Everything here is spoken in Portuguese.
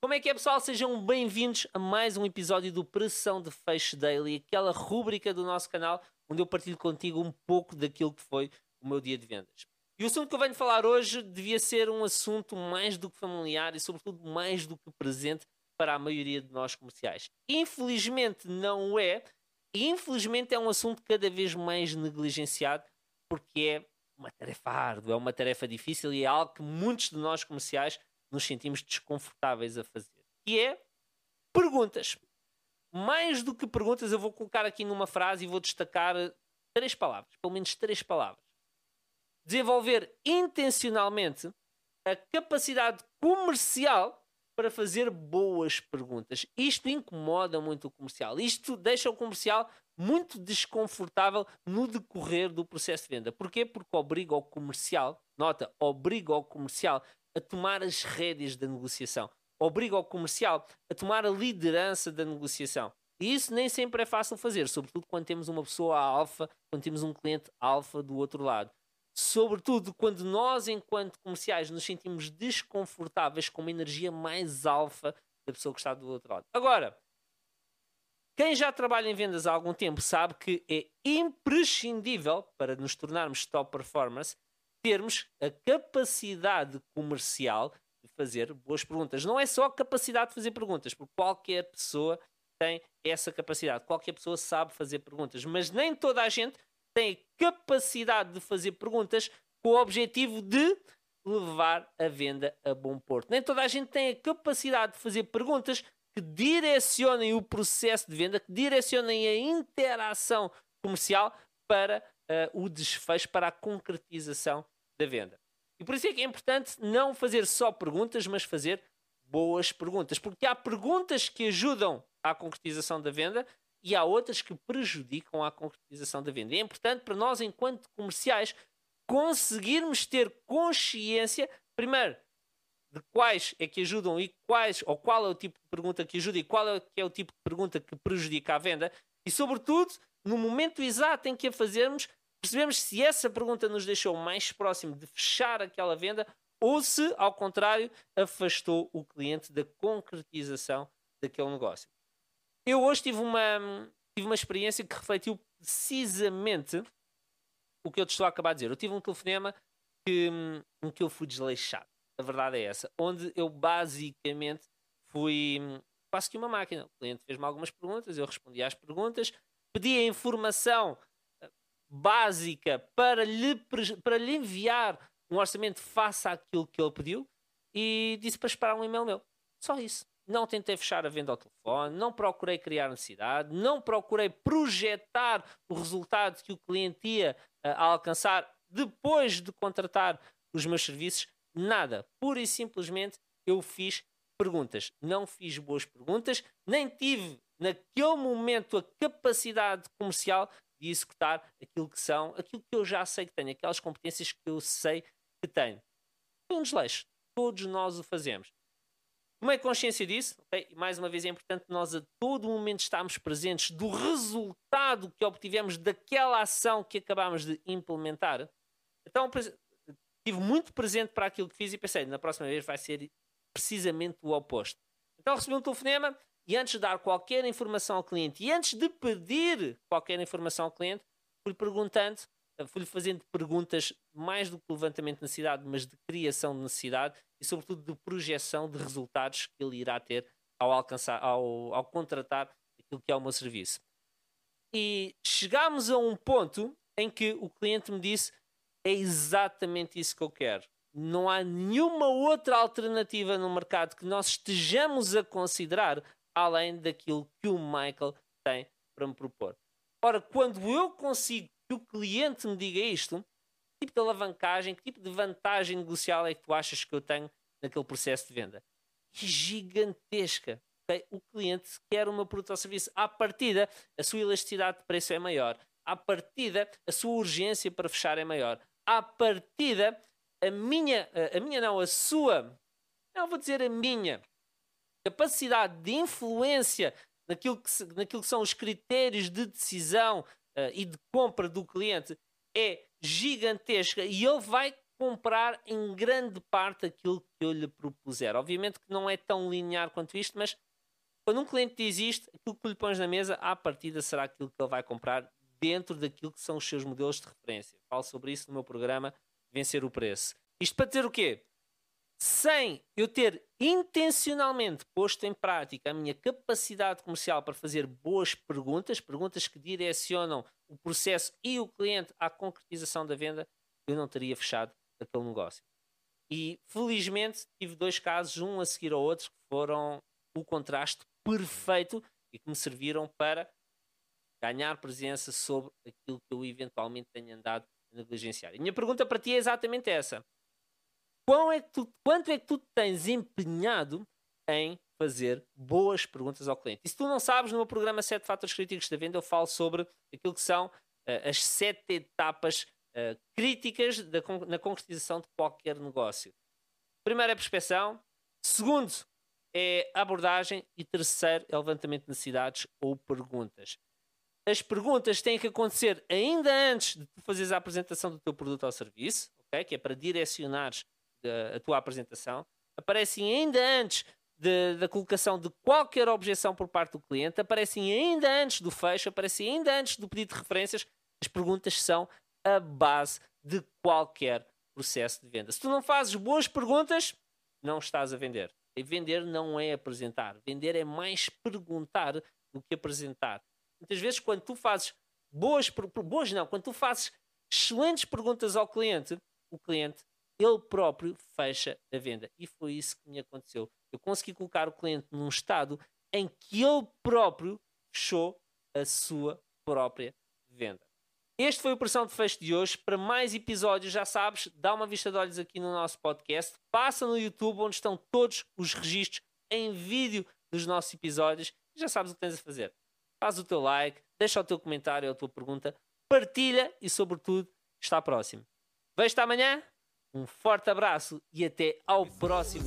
Como é que é, pessoal? Sejam bem-vindos a mais um episódio do Pressão de Fecho Daily, aquela rúbrica do nosso canal onde eu partilho contigo um pouco daquilo que foi o meu dia de vendas. E o assunto que eu venho falar hoje devia ser um assunto mais do que familiar e, sobretudo, mais do que presente para a maioria de nós comerciais. Infelizmente não é, e infelizmente é um assunto cada vez mais negligenciado porque é uma tarefa árdua, é uma tarefa difícil e é algo que muitos de nós comerciais nos sentimos desconfortáveis a fazer. E é perguntas. Mais do que perguntas, eu vou colocar aqui numa frase e vou destacar três palavras, pelo menos três palavras. Desenvolver intencionalmente a capacidade comercial para fazer boas perguntas. Isto incomoda muito o comercial. Isto deixa o comercial muito desconfortável no decorrer do processo de venda. Porquê? Porque obriga o comercial, nota, obriga o comercial a tomar as rédeas da negociação. Obriga o comercial a tomar a liderança da negociação. E isso nem sempre é fácil fazer, sobretudo quando temos uma pessoa alfa, quando temos um cliente alfa do outro lado. Sobretudo quando nós, enquanto comerciais, nos sentimos desconfortáveis com uma energia mais alfa da pessoa que está do outro lado. Agora, quem já trabalha em vendas há algum tempo sabe que é imprescindível para nos tornarmos top performers termos a capacidade comercial de fazer boas perguntas. Não é só a capacidade de fazer perguntas, porque qualquer pessoa tem essa capacidade, qualquer pessoa sabe fazer perguntas, mas nem toda a gente tem a capacidade de fazer perguntas com o objetivo de levar a venda a bom porto. Nem toda a gente tem a capacidade de fazer perguntas que direcionem o processo de venda, que direcionem a interação comercial para uh, o desfecho, para a concretização da venda. E por isso é que é importante não fazer só perguntas, mas fazer boas perguntas. Porque há perguntas que ajudam à concretização da venda e há outras que prejudicam a concretização da venda. E é importante para nós, enquanto comerciais, conseguirmos ter consciência, primeiro, de quais é que ajudam e quais, ou qual é o tipo de pergunta que ajuda e qual é, que é o tipo de pergunta que prejudica a venda, e sobretudo, no momento exato em que a fazermos, percebemos se essa pergunta nos deixou mais próximo de fechar aquela venda ou se, ao contrário, afastou o cliente da concretização daquele negócio. Eu hoje tive uma, tive uma experiência que refletiu precisamente o que eu te estou a acabar de dizer. Eu tive um telefonema que, em que eu fui desleixado. A verdade é essa. Onde eu basicamente fui quase que uma máquina. O cliente fez-me algumas perguntas, eu respondi às perguntas, pedi a informação eh, básica para lhe, para lhe enviar um orçamento face àquilo que ele pediu e disse para esperar um e-mail meu. Só isso não tentei fechar a venda ao telefone, não procurei criar necessidade, não procurei projetar o resultado que o cliente ia uh, alcançar depois de contratar os meus serviços, nada. Pura e simplesmente eu fiz perguntas. Não fiz boas perguntas, nem tive naquele momento a capacidade comercial de executar aquilo que são, aquilo que eu já sei que tenho, aquelas competências que eu sei que tenho. Foi um desleixo. Todos nós o fazemos. Tomei consciência disso, okay? e mais uma vez é importante nós a todo momento estarmos presentes do resultado que obtivemos daquela ação que acabámos de implementar. Então, estive muito presente para aquilo que fiz e pensei, na próxima vez vai ser precisamente o oposto. Então recebi um telefonema e antes de dar qualquer informação ao cliente e antes de pedir qualquer informação ao cliente, fui perguntando fui-lhe fazendo perguntas mais do que levantamento de necessidade, mas de criação de necessidade e, sobretudo, de projeção de resultados que ele irá ter ao alcançar, ao, ao contratar aquilo que é o meu serviço. E chegámos a um ponto em que o cliente me disse: é exatamente isso que eu quero. Não há nenhuma outra alternativa no mercado que nós estejamos a considerar além daquilo que o Michael tem para me propor. Ora, quando eu consigo que o cliente me diga isto, que tipo de alavancagem, que tipo de vantagem negocial é que tu achas que eu tenho naquele processo de venda? É gigantesca. Okay? O cliente quer meu produto ou serviço. À partida, a sua elasticidade de preço é maior. À partida, a sua urgência para fechar é maior. À partida, a minha, a minha não, a sua, não vou dizer a minha, capacidade de influência naquilo que, naquilo que são os critérios de decisão uh, e de compra do cliente é gigantesca e ele vai comprar em grande parte aquilo que eu lhe propuser. Obviamente que não é tão linear quanto isto, mas quando um cliente diz isto, aquilo que lhe pões na mesa, à partida será aquilo que ele vai comprar dentro daquilo que são os seus modelos de referência. Falo sobre isso no meu programa Vencer o Preço. Isto para dizer o quê? Sem eu ter intencionalmente posto em prática a minha capacidade comercial para fazer boas perguntas, perguntas que direcionam o processo e o cliente à concretização da venda, eu não teria fechado aquele negócio. E felizmente tive dois casos, um a seguir ao outro, que foram o contraste perfeito e que me serviram para ganhar presença sobre aquilo que eu eventualmente tenho andado a negligenciar. A minha pergunta para ti é exatamente essa. É tu, quanto é que tu tens empenhado em fazer boas perguntas ao cliente? E se tu não sabes, no meu programa 7 Fatores Críticos da Venda, eu falo sobre aquilo que são uh, as sete etapas uh, críticas da, na concretização de qualquer negócio. Primeiro é prospeção. Segundo é abordagem. E terceiro é levantamento de necessidades ou perguntas. As perguntas têm que acontecer ainda antes de tu fazeres a apresentação do teu produto ou serviço, okay? que é para direcionares a, a tua apresentação. Aparecem ainda antes de, da colocação de qualquer objeção por parte do cliente, aparecem ainda antes do fecho, aparecem ainda antes do pedido de referências. As perguntas são a base de qualquer processo de venda. Se tu não fazes boas perguntas, não estás a vender. E vender não é apresentar. Vender é mais perguntar do que apresentar. Muitas vezes, quando tu fazes boas, boas não, quando tu fazes excelentes perguntas ao cliente, o cliente, ele próprio, fecha a venda. E foi isso que me aconteceu. Eu consegui colocar o cliente num estado em que ele próprio fechou a sua própria venda. Este foi o Pressão de Fecho de hoje. Para mais episódios, já sabes, dá uma vista de olhos aqui no nosso podcast. Passa no YouTube, onde estão todos os registros em vídeo dos nossos episódios. Já sabes o que tens a fazer faz o teu like, deixa o teu comentário, a tua pergunta, partilha e, sobretudo, está próximo. Vejo-te amanhã. Um forte abraço e até ao próximo.